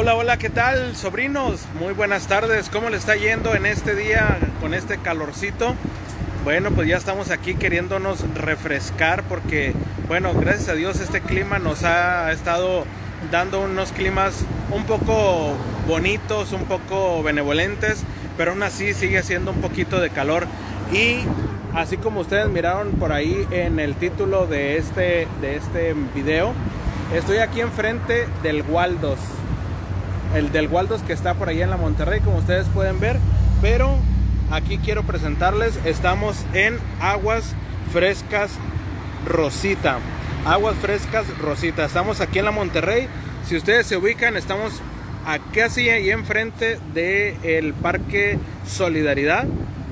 Hola, hola, ¿qué tal, sobrinos? Muy buenas tardes. ¿Cómo le está yendo en este día con este calorcito? Bueno, pues ya estamos aquí queriéndonos refrescar porque, bueno, gracias a Dios este clima nos ha estado dando unos climas un poco bonitos, un poco benevolentes, pero aún así sigue siendo un poquito de calor. Y así como ustedes miraron por ahí en el título de este, de este video, estoy aquí enfrente del Waldos el del Waldos que está por ahí en la Monterrey, como ustedes pueden ver. Pero aquí quiero presentarles, estamos en Aguas Frescas Rosita. Aguas Frescas Rosita. Estamos aquí en la Monterrey. Si ustedes se ubican, estamos casi ahí enfrente del el Parque Solidaridad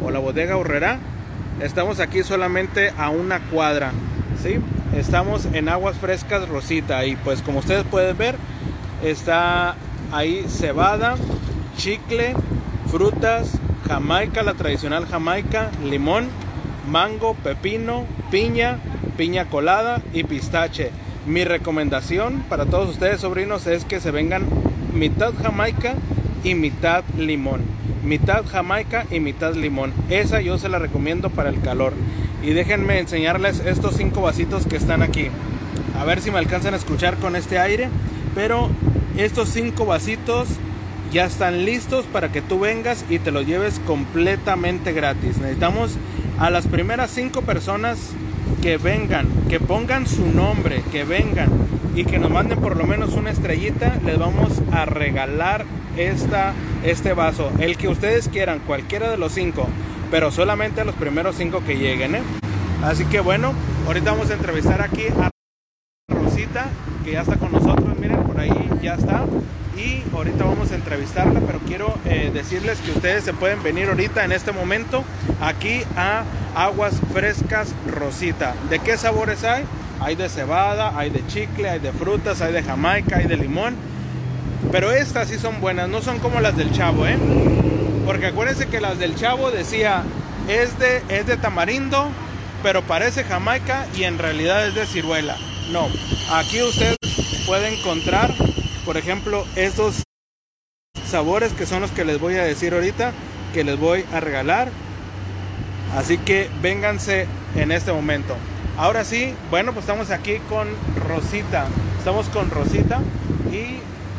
o la Bodega Horrera. Estamos aquí solamente a una cuadra. ¿sí? Estamos en Aguas Frescas Rosita. Y pues como ustedes pueden ver, está Ahí cebada, chicle, frutas, jamaica, la tradicional jamaica, limón, mango, pepino, piña, piña colada y pistache. Mi recomendación para todos ustedes sobrinos es que se vengan mitad jamaica y mitad limón. Mitad jamaica y mitad limón. Esa yo se la recomiendo para el calor. Y déjenme enseñarles estos cinco vasitos que están aquí. A ver si me alcanzan a escuchar con este aire. Pero estos cinco vasitos ya están listos para que tú vengas y te los lleves completamente gratis. Necesitamos a las primeras cinco personas que vengan, que pongan su nombre, que vengan y que nos manden por lo menos una estrellita, les vamos a regalar esta, este vaso. El que ustedes quieran, cualquiera de los cinco, pero solamente a los primeros cinco que lleguen. ¿eh? Así que bueno, ahorita vamos a entrevistar aquí a Rosita, que ya está con nosotros, miren, por ahí ya está. Y ahorita vamos a entrevistarla, pero quiero eh, decirles que ustedes se pueden venir ahorita en este momento aquí a Aguas Frescas Rosita. ¿De qué sabores hay? Hay de cebada, hay de chicle, hay de frutas, hay de jamaica, hay de limón. Pero estas sí son buenas, no son como las del chavo, ¿eh? Porque acuérdense que las del chavo decía, es de, es de tamarindo, pero parece jamaica y en realidad es de ciruela. No, aquí usted puede encontrar, por ejemplo, estos sabores que son los que les voy a decir ahorita, que les voy a regalar. Así que vénganse en este momento. Ahora sí, bueno, pues estamos aquí con Rosita. Estamos con Rosita y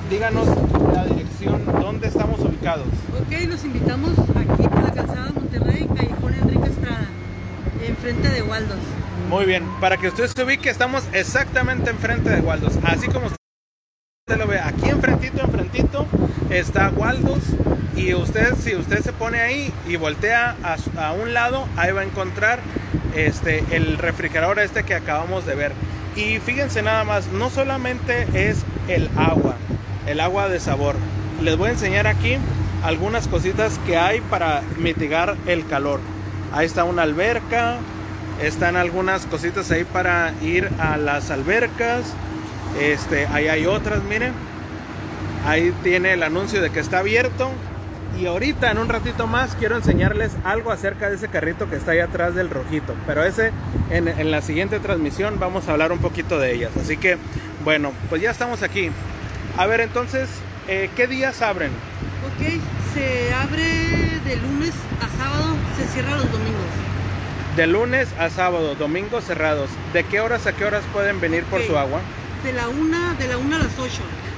díganos la dirección, dónde estamos ubicados. Ok, los invitamos aquí la calzada Monterrey, Callejón Enrique Estrada, enfrente de Waldos. Muy bien, para que usted se ubique, estamos exactamente enfrente de Waldos. Así como usted lo ve, aquí enfrentito, enfrentito, está Waldos. Y usted, si usted se pone ahí y voltea a, un lado, ahí va a encontrar este, el refrigerador este que acabamos de ver. Y fíjense nada más, no solamente es el agua, el agua de sabor. Les voy a enseñar aquí algunas cositas que hay para mitigar el calor. Ahí está una alberca, están algunas cositas ahí para ir a las albercas. Este, ahí hay otras, miren. Ahí tiene el anuncio de que está abierto. Y ahorita en un ratito más quiero enseñarles algo acerca de ese carrito que está ahí atrás del rojito. Pero ese en, la siguiente transmisión vamos a hablar un poquito de ellas. Así que bueno, pues ya estamos aquí. A ver entonces, eh, ¿qué días abren? Ok, se abre de lunes a sábado, se cierra los domingos. De lunes a sábado, domingos cerrados. ¿De qué horas a qué horas pueden venir por su agua? De la una, de la una a las 8.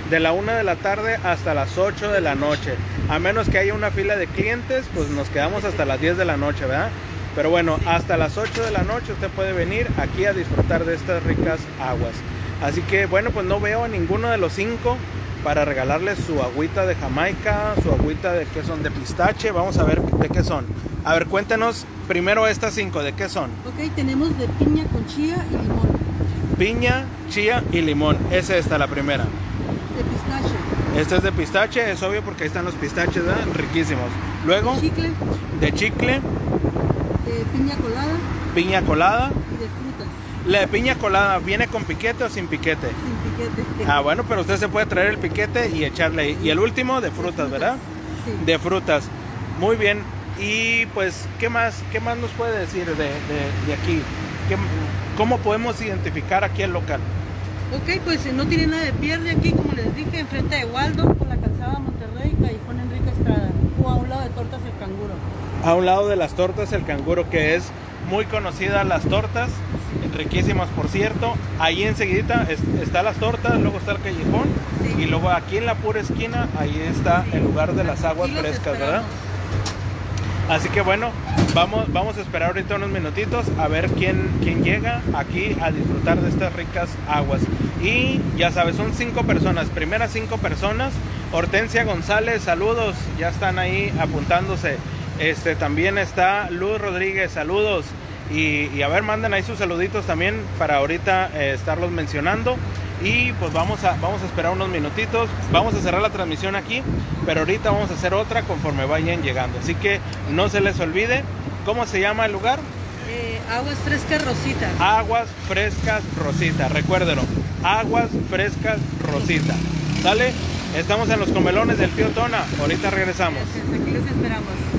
De la una de la tarde hasta las 8 de la noche. A menos que haya una fila de clientes, pues nos quedamos hasta las 10 de la noche, ¿verdad? Pero bueno, hasta las 8 de la noche usted puede venir aquí a disfrutar de estas ricas aguas. Así que bueno, pues no veo a ninguno de los cinco para regalarles su agüita de Jamaica, su agüita de qué son de pistache. Vamos a ver de qué son. A ver, cuéntenos primero estas cinco, ¿de qué son? Ok, tenemos de piña con chía y limón. Piña, chía y limón. Es esta la primera. De pistache. Esta es de pistache, es obvio porque ahí están los pistaches, ¿verdad? Riquísimos. Luego. De chicle. De chicle. De piña colada. Piña colada. Y de frutas. ¿La de piña colada viene con piquete o sin piquete? Sin piquete. Ah, bueno, pero usted se puede traer el piquete y echarle ahí. Y el último de frutas, ¿verdad? Sí. De frutas. Muy bien. Y pues, ¿qué más, qué más nos puede decir de, de, aquí? ¿Cómo podemos identificar aquí el local? Ok, pues no tiene nada de pierde aquí, como les dije, enfrente de Waldo, por la calzada Monterrey, Callejón Enrique Estrada, o a un lado de Tortas el Canguro. A un lado de las tortas el canguro, que es muy conocida las tortas, riquísimas por cierto. Ahí enseguida está las tortas, luego está el callejón Sí. y luego aquí en la pura esquina, ahí está el lugar de las aguas frescas, ¿verdad? Así que bueno, vamos, vamos a esperar ahorita unos minutitos a ver quién, quién llega aquí a disfrutar de estas ricas aguas. Y ya sabes, son cinco personas, primeras cinco personas. Hortensia González, saludos, ya están ahí apuntándose. Este también está Luz Rodríguez, saludos. Y, y a ver, manden ahí sus saluditos también para ahorita eh, estarlos mencionando. Y pues vamos a, vamos a esperar unos minutitos. Vamos a cerrar la transmisión aquí, pero ahorita vamos a hacer otra conforme vayan llegando. Así que no se les olvide. ¿Cómo se llama el lugar? Eh, aguas frescas Rosita. Aguas Frescas Rosita. Recuérdelo. Aguas Frescas Rosita. ¿Sale? Estamos en los comelones del tío Tona. Ahorita regresamos. Gracias, Aquí los esperamos.